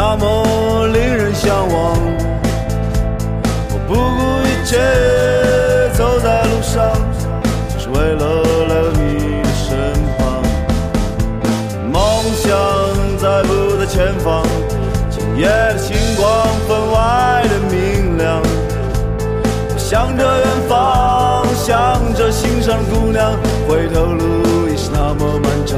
那么令人向往，我不顾一切走在路上，是为了留你的身旁，梦想在不在前方，今夜的星光分外的明亮，想着远方，想着心上的姑娘，回头路已是那么漫长。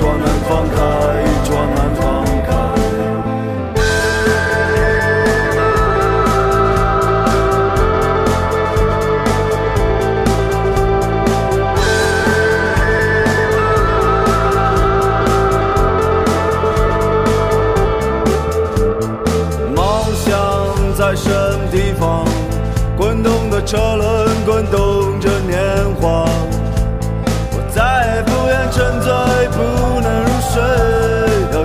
开，一桌难放开，一桌难放开。梦想在什么地方？滚动的车轮，滚动着年华。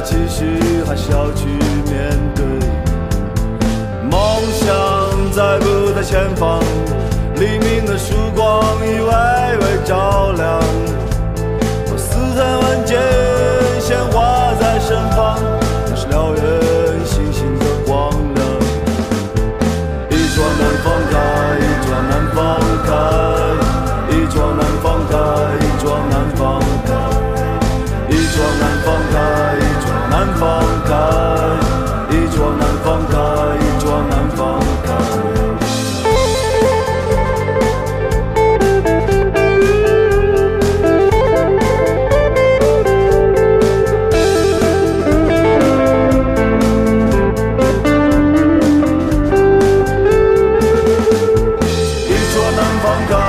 继续还是要去面对？梦想在不在前方？ 영광